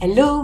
Hello,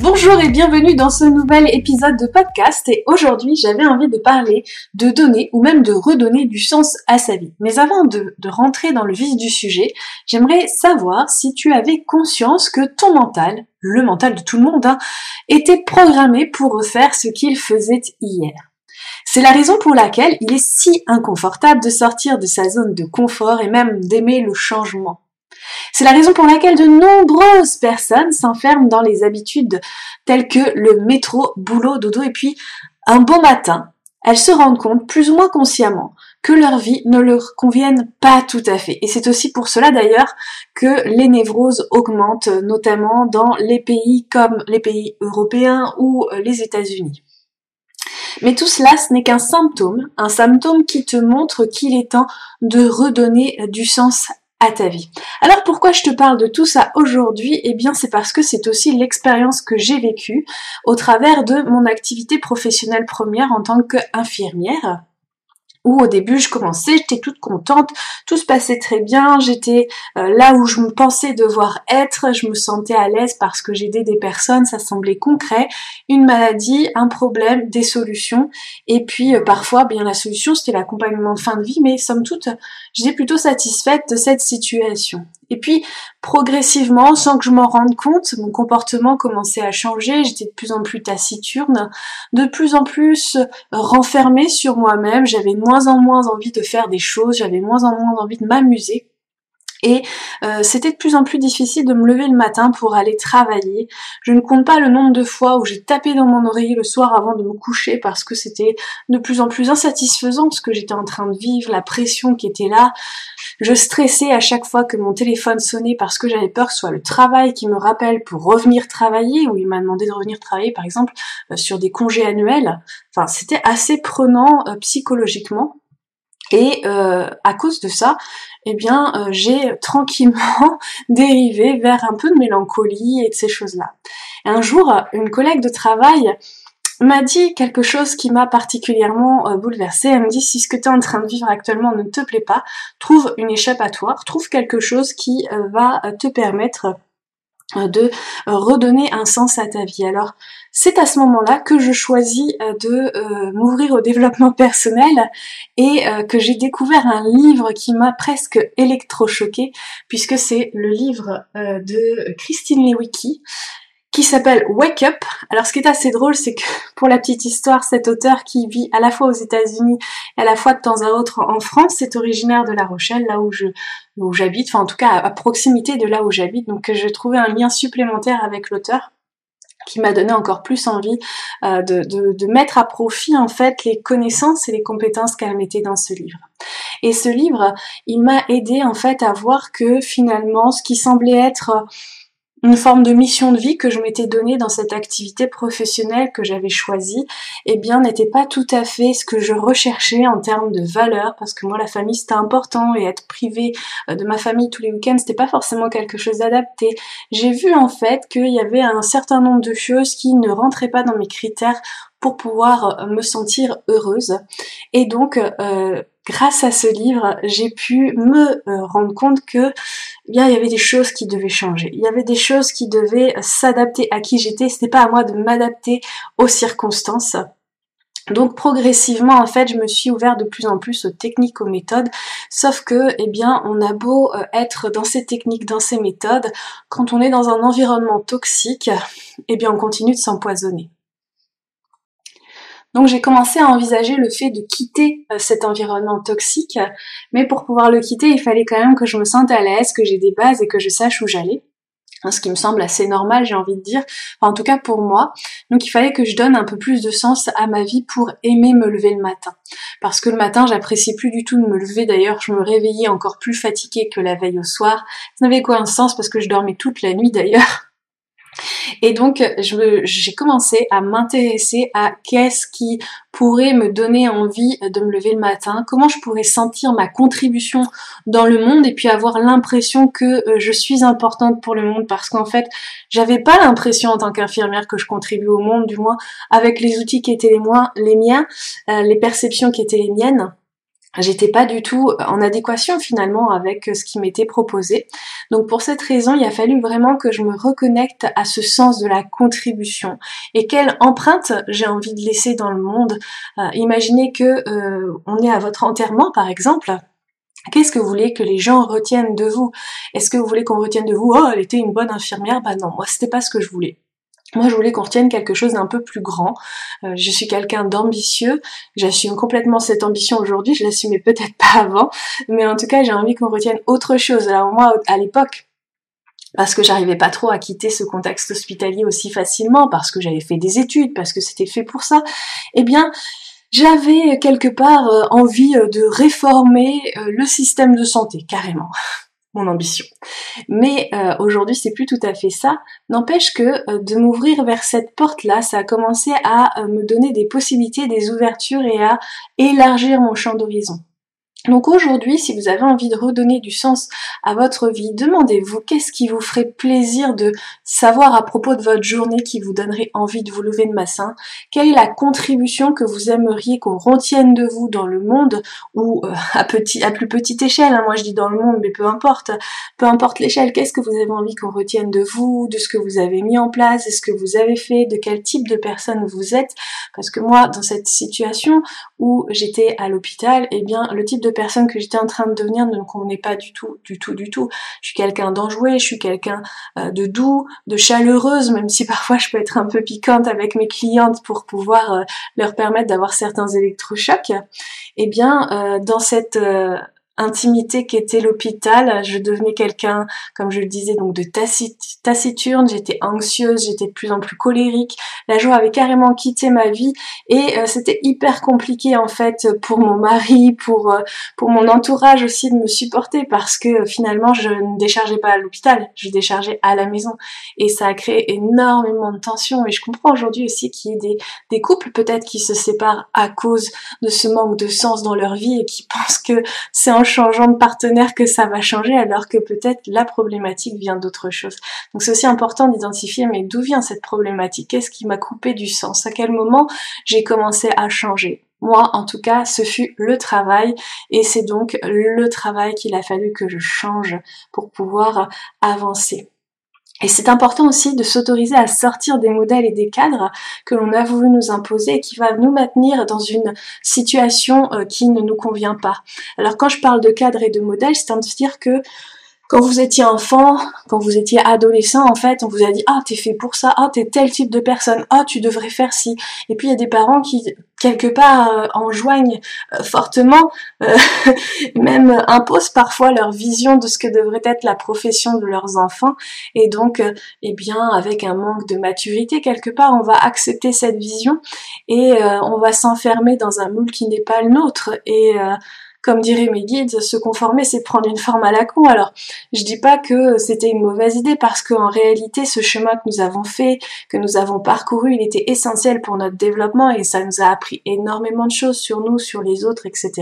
Bonjour et bienvenue dans ce nouvel épisode de podcast et aujourd'hui j'avais envie de parler de donner ou même de redonner du sens à sa vie. Mais avant de, rentrer dans le vif du sujet, j'aimerais savoir si tu avais conscience que ton mental, le mental de tout le monde, hein, était programmé pour refaire ce qu'il faisait hier. C'est la raison pour laquelle il est si inconfortable de sortir de sa zone de confort et même d'aimer le changement. C'est la raison pour laquelle de nombreuses personnes s'enferment dans les habitudes telles que le métro, boulot, dodo, et puis un bon matin, elles se rendent compte, plus ou moins consciemment, que leur vie ne leur convienne pas tout à fait. Et c'est aussi pour cela d'ailleurs que les névroses augmentent, notamment dans les pays comme les pays européens ou les États-Unis. Mais tout cela, ce n'est qu'un symptôme, un symptôme qui te montre qu'il est temps de redonner du sens à ta vie. Alors pourquoi je te parle de tout ça aujourd'hui? Eh bien c'est parce que c'est aussi l'expérience que j'ai vécue au travers de mon activité professionnelle première en tant qu'infirmière où au début je commençais, j'étais toute contente, tout se passait très bien, j'étais euh, là où je me pensais devoir être, je me sentais à l'aise parce que j'aidais des personnes, ça semblait concret, une maladie, un problème, des solutions, et puis euh, parfois, bien la solution c'était l'accompagnement de fin de vie, mais somme toute, j'étais plutôt satisfaite de cette situation. Et puis, progressivement, sans que je m'en rende compte, mon comportement commençait à changer, j'étais de plus en plus taciturne, de plus en plus renfermée sur moi-même, j'avais moins en moins envie de faire des choses, j'avais moins en moins envie de m'amuser. Et euh, c'était de plus en plus difficile de me lever le matin pour aller travailler. Je ne compte pas le nombre de fois où j'ai tapé dans mon oreiller le soir avant de me coucher parce que c'était de plus en plus insatisfaisant ce que j'étais en train de vivre, la pression qui était là. Je stressais à chaque fois que mon téléphone sonnait parce que j'avais peur que ce soit le travail qui me rappelle pour revenir travailler, ou il m'a demandé de revenir travailler par exemple euh, sur des congés annuels. Enfin, c'était assez prenant euh, psychologiquement. Et euh, à cause de ça, eh bien, j'ai tranquillement dérivé vers un peu de mélancolie et de ces choses-là. Un jour, une collègue de travail m'a dit quelque chose qui m'a particulièrement euh, bouleversée. Elle me dit si ce que tu es en train de vivre actuellement ne te plaît pas, trouve une échappatoire, trouve quelque chose qui euh, va euh, te permettre de redonner un sens à ta vie. Alors, c'est à ce moment-là que je choisis de m'ouvrir au développement personnel et que j'ai découvert un livre qui m'a presque électrochoqué puisque c'est le livre de Christine Lewicki qui s'appelle Wake Up. Alors ce qui est assez drôle, c'est que pour la petite histoire, cet auteur qui vit à la fois aux États-Unis et à la fois de temps à autre en France, c'est originaire de La Rochelle, là où je où j'habite, enfin en tout cas à proximité de là où j'habite. Donc j'ai trouvé un lien supplémentaire avec l'auteur qui m'a donné encore plus envie euh, de, de, de, mettre à profit en fait les connaissances et les compétences qu'elle mettait dans ce livre. Et ce livre, il m'a aidé en fait à voir que finalement ce qui semblait être une forme de mission de vie que je m'étais donnée dans cette activité professionnelle que j'avais choisie, eh bien n'était pas tout à fait ce que je recherchais en termes de valeur, parce que moi la famille c'était important et être privée euh, de ma famille tous les week-ends c'était pas forcément quelque chose d'adapté. J'ai vu en fait qu'il y avait un certain nombre de choses qui ne rentraient pas dans mes critères pour pouvoir euh, me sentir heureuse. Et donc, euh, grâce à ce livre, j'ai pu me euh, rendre compte que eh bien il y avait des choses qui devaient changer. Il y avait des choses qui devaient s'adapter à qui j'étais. Ce n'est pas à moi de m'adapter aux circonstances. Donc progressivement en fait je me suis ouvert de plus en plus aux techniques, aux méthodes, sauf que eh bien on a beau euh, être dans ces techniques, dans ces méthodes, quand on est dans un environnement toxique, eh bien on continue de s'empoisonner. Donc j'ai commencé à envisager le fait de quitter euh, cet environnement toxique, mais pour pouvoir le quitter, il fallait quand même que je me sente à l'aise, que j'ai des bases et que je sache où j'allais. Hein, ce qui me semble assez normal, j'ai envie de dire, en tout cas pour moi. Donc il fallait que je donne un peu plus de sens à ma vie pour aimer me lever le matin. Parce que le matin, j'apprécie plus du tout de me lever. D'ailleurs, je me réveillais encore plus fatiguée que la veille au soir. Ça n'avait quoi un sens parce que je dormais toute la nuit d'ailleurs. Et donc, j'ai commencé à m'intéresser à qu'est-ce qui pourrait me donner envie de me lever le matin, comment je pourrais sentir ma contribution dans le monde et puis avoir l'impression que euh, je suis importante pour le monde. Parce qu'en fait, j'avais pas l'impression en tant qu'infirmière que je contribuais au monde, du moins avec les outils qui étaient les, les miens, euh, les perceptions qui étaient les miennes j'étais pas du tout en adéquation finalement avec ce qui m'était proposé. Donc pour cette raison, il a fallu vraiment que je me reconnecte à ce sens de la contribution et quelle empreinte j'ai envie de laisser dans le monde? Euh, imaginez que euh, on est à votre enterrement par exemple. Qu'est-ce que vous voulez que les gens retiennent de vous? Est-ce que vous voulez qu'on retienne de vous? Oh, elle était une bonne infirmière Bah non, moi c'était pas ce que je voulais. Moi, je voulais qu'on retienne quelque chose d'un peu plus grand. Euh, je suis quelqu'un d'ambitieux. J'assume complètement cette ambition aujourd'hui. Je l'assumais peut-être pas avant, mais en tout cas, j'ai envie qu'on retienne autre chose. Alors moi, à l'époque, parce que j'arrivais pas trop à quitter ce contexte hospitalier aussi facilement, parce que j'avais fait des études, parce que c'était fait pour ça, eh bien, j'avais quelque part euh, envie euh, de réformer le système de santé, carrément ambition. Mais euh, aujourd'hui, c'est plus tout à fait ça. N'empêche que euh, de m'ouvrir vers cette porte-là, ça a commencé à euh, me donner des possibilités, des ouvertures et à élargir mon champ d'horizon. Donc aujourd'hui, si vous avez envie de redonner du sens à votre vie, demandez-vous qu'est-ce qui vous ferait plaisir de savoir à propos de votre journée qui vous donnerait envie de vous lever de matin. Quelle est la contribution que vous aimeriez qu'on retienne de vous dans le monde ou euh, à petit, à plus petite échelle. Hein. moi je dis dans le monde, mais peu importe, peu importe l'échelle. Qu'est-ce que vous avez envie qu'on retienne de vous, de ce que vous avez mis en place, de ce que vous avez fait, de quel type de personne vous êtes? Parce que moi, dans cette situation où j'étais à l'hôpital, eh bien le type de personne que j'étais en train de devenir ne me convenait pas du tout, du tout, du tout. Je suis quelqu'un d'enjoué, je suis quelqu'un euh, de doux, de chaleureuse, même si parfois je peux être un peu piquante avec mes clientes pour pouvoir euh, leur permettre d'avoir certains électrochocs. Eh bien, euh, dans cette intimité qu'était l'hôpital. Je devenais quelqu'un, comme je le disais, donc de taciturne. J'étais anxieuse, j'étais de plus en plus colérique. La joie avait carrément quitté ma vie et euh, c'était hyper compliqué en fait pour mon mari, pour euh, pour mon entourage aussi de me supporter parce que finalement je ne déchargeais pas à l'hôpital, je déchargeais à la maison et ça a créé énormément de tensions. Et je comprends aujourd'hui aussi qu'il y ait des des couples peut-être qui se séparent à cause de ce manque de sens dans leur vie et qui pensent que c'est en changeant de partenaire que ça va changer alors que peut-être la problématique vient d'autre chose. Donc c'est aussi important d'identifier mais d'où vient cette problématique? Qu'est-ce qui m'a coupé du sens? À quel moment j'ai commencé à changer? Moi, en tout cas, ce fut le travail et c'est donc le travail qu'il a fallu que je change pour pouvoir avancer. Et c'est important aussi de s'autoriser à sortir des modèles et des cadres que l'on a voulu nous imposer et qui va nous maintenir dans une situation euh, qui ne nous convient pas. Alors quand je parle de cadre et de modèles, c'est à dire que quand vous étiez enfant, quand vous étiez adolescent, en fait, on vous a dit ah t'es fait pour ça, ah t'es tel type de personne, ah tu devrais faire ci. Et puis il y a des parents qui quelque part euh, enjoignent euh, fortement, euh, même imposent parfois leur vision de ce que devrait être la profession de leurs enfants. Et donc, eh bien, avec un manque de maturité quelque part, on va accepter cette vision et on va s'enfermer dans un moule qui n'est pas le nôtre. Et comme diraient mes guides, se conformer, c'est prendre une forme à la con. Alors, je dis pas que c'était une mauvaise idée parce qu'en réalité, ce chemin que nous avons fait, que nous avons parcouru, il était essentiel pour notre développement et ça nous a appris énormément de choses sur nous, sur les autres, etc.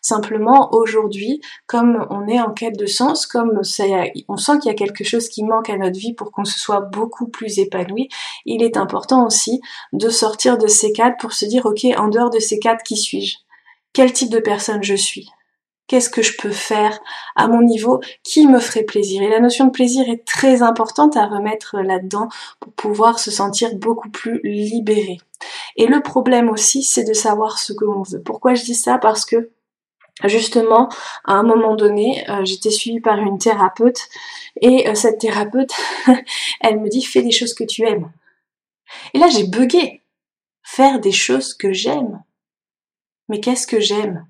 Simplement, aujourd'hui, comme on est en quête de sens, comme on sent qu'il y a quelque chose qui manque à notre vie pour qu'on se soit beaucoup plus épanoui, il est important aussi de sortir de ces cadres pour se dire, ok, en dehors de ces cadres, qui suis-je? Quel type de personne je suis, qu'est-ce que je peux faire à mon niveau, qui me ferait plaisir? Et la notion de plaisir est très importante à remettre là-dedans pour pouvoir se sentir beaucoup plus libéré. Et le problème aussi, c'est de savoir ce que l'on veut. Pourquoi je dis ça? Parce que justement, à un moment donné, euh, j'étais suivie par une thérapeute et euh, cette thérapeute, elle me dit fais des choses que tu aimes. Et là, j'ai bugué. Faire des choses que j'aime. Mais qu'est-ce que j'aime?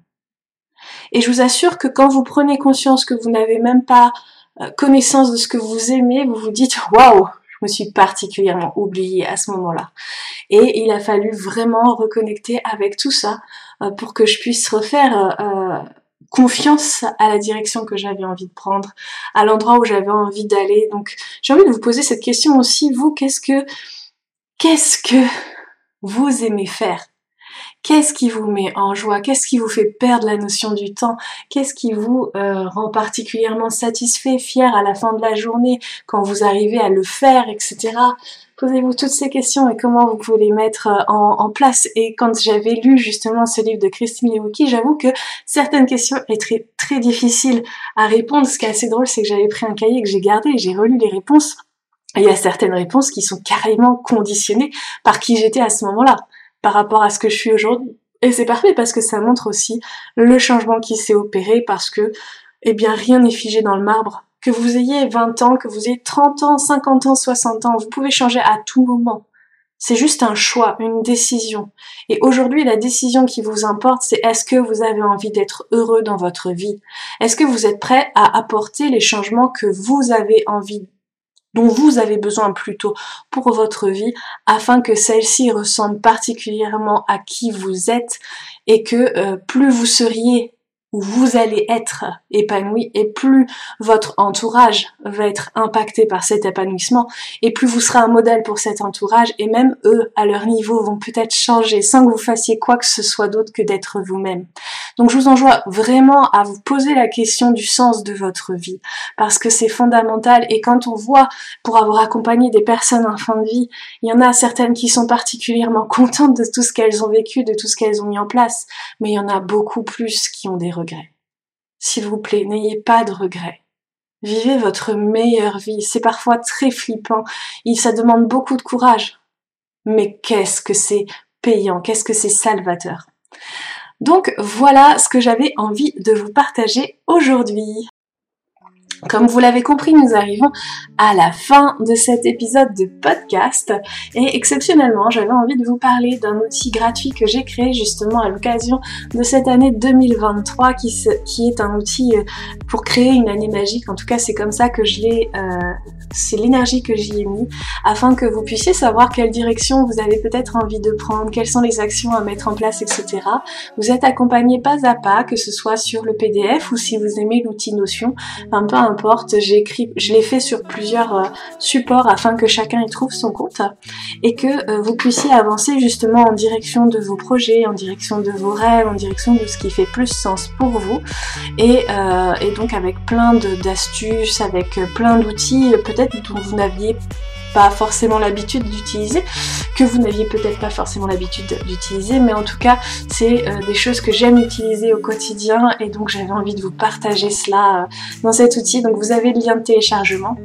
Et je vous assure que quand vous prenez conscience que vous n'avez même pas euh, connaissance de ce que vous aimez, vous vous dites waouh, je me suis particulièrement oubliée à ce moment-là. Et il a fallu vraiment reconnecter avec tout ça euh, pour que je puisse refaire euh, confiance à la direction que j'avais envie de prendre, à l'endroit où j'avais envie d'aller. Donc j'ai envie de vous poser cette question aussi, vous, qu'est-ce que qu'est-ce que vous aimez faire? Qu'est-ce qui vous met en joie? Qu'est-ce qui vous fait perdre la notion du temps? Qu'est-ce qui vous euh, rend particulièrement satisfait, fier à la fin de la journée quand vous arrivez à le faire, etc. Posez-vous toutes ces questions et comment vous pouvez les mettre euh, en, place. Et quand j'avais lu justement ce livre de Christine Lewicki, j'avoue que certaines questions étaient très, difficiles à répondre. Ce qui est assez drôle, c'est que j'avais pris un cahier que j'ai gardé et j'ai relu les réponses. il y a certaines réponses qui sont carrément conditionnées par qui j'étais à ce moment-là par rapport à ce que je suis aujourd'hui. Et c'est parfait parce que ça montre aussi le changement qui s'est opéré parce que, eh bien, rien n'est figé dans le marbre. Que vous ayez 20 ans, que vous ayez 30 ans, 50 ans, 60 ans, vous pouvez changer à tout moment. C'est juste un choix, une décision. Et aujourd'hui, la décision qui vous importe, c'est est-ce que vous avez envie d'être heureux dans votre vie? Est-ce que vous êtes prêt à apporter les changements que vous avez envie dont vous avez besoin plutôt pour votre vie afin que celle-ci ressemble particulièrement à qui vous êtes et que euh, plus vous seriez vous allez être épanoui et plus votre entourage va être impacté par cet épanouissement et plus vous serez un modèle pour cet entourage et même eux à leur niveau vont peut-être changer sans que vous fassiez quoi que ce soit d'autre que d'être vous-même. Donc je vous enjoins vraiment à vous poser la question du sens de votre vie parce que c'est fondamental et quand on voit pour avoir accompagné des personnes en fin de vie, il y en a certaines qui sont particulièrement contentes de tout ce qu'elles ont vécu, de tout ce qu'elles ont mis en place, mais il y en a beaucoup plus qui ont des s'il vous plaît, n'ayez pas de regrets. Vivez votre meilleure vie. C'est parfois très flippant. Ça demande beaucoup de courage. Mais qu'est-ce que c'est payant, qu'est-ce que c'est salvateur? Donc voilà ce que j'avais envie de vous partager aujourd'hui. Comme vous l'avez compris, nous arrivons à la fin de cet épisode de podcast et exceptionnellement, j'avais envie de vous parler d'un outil gratuit que j'ai créé justement à l'occasion de cette année 2023 qui, qui est un outil euh, pour créer une année magique. En tout cas, c'est comme ça que je l'ai, euh, c'est l'énergie que j'y ai mis afin que vous puissiez savoir quelle direction vous avez peut-être envie de prendre, quelles sont les actions à mettre en place, etc. Vous êtes accompagné pas à pas, que ce soit sur le PDF ou si vous aimez l'outil Notion, un peu importe, je l'ai fait sur plusieurs euh, supports afin que chacun y trouve son compte et que euh, vous puissiez avancer justement en direction de vos projets, en direction de vos rêves, en direction de ce qui fait plus sens pour vous et, euh, donc avec plein d'astuces, avec plein d'outils peut-être dont vous n'aviez pas forcément l'habitude d'utiliser, que vous n'aviez peut-être pas forcément l'habitude d'utiliser, mais en tout cas, c'est des choses que j'aime utiliser au quotidien et donc j'avais envie de vous partager cela dans cet outil. Donc vous avez le lien de téléchargement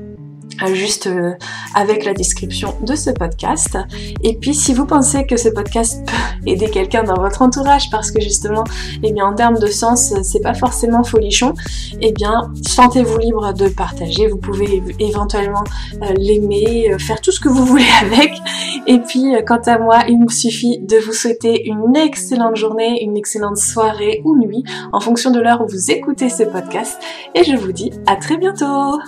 juste euh, avec la description de ce podcast. Et puis si vous pensez que ce podcast peut aider quelqu'un dans votre entourage parce que justement, eh bien en termes de sens, c'est pas forcément folichon, eh bien sentez-vous libre de partager. Vous pouvez éventuellement euh, l'aimer, faire tout ce que vous voulez avec. Et puis quant à moi, il me suffit de vous souhaiter une excellente journée, une excellente soirée ou nuit en fonction de l'heure où vous écoutez ce podcast. Et je vous dis à très bientôt